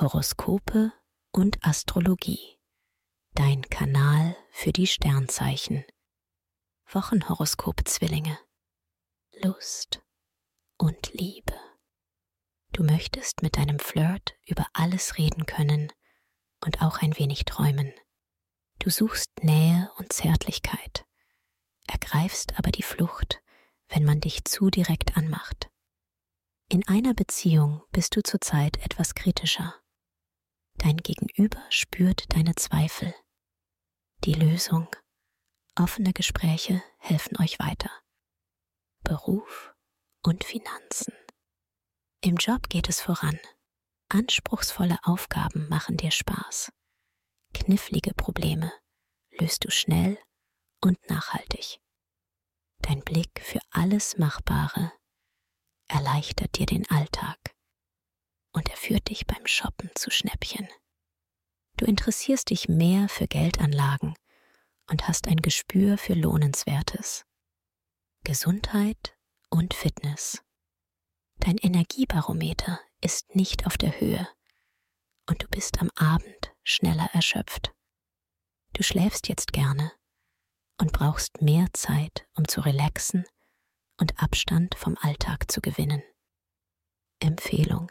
Horoskope und Astrologie. Dein Kanal für die Sternzeichen. Wochenhoroskop Zwillinge. Lust und Liebe. Du möchtest mit deinem Flirt über alles reden können und auch ein wenig träumen. Du suchst Nähe und Zärtlichkeit, ergreifst aber die Flucht, wenn man dich zu direkt anmacht. In einer Beziehung bist du zurzeit etwas kritischer. Dein Gegenüber spürt deine Zweifel. Die Lösung. Offene Gespräche helfen euch weiter. Beruf und Finanzen. Im Job geht es voran. Anspruchsvolle Aufgaben machen dir Spaß. Knifflige Probleme löst du schnell und nachhaltig. Dein Blick für alles Machbare erleichtert dir den Alltag und er führt dich beim Shoppen zu Schnäppchen. Du interessierst dich mehr für Geldanlagen und hast ein Gespür für Lohnenswertes. Gesundheit und Fitness. Dein Energiebarometer ist nicht auf der Höhe und du bist am Abend schneller erschöpft. Du schläfst jetzt gerne und brauchst mehr Zeit, um zu relaxen und Abstand vom Alltag zu gewinnen. Empfehlung.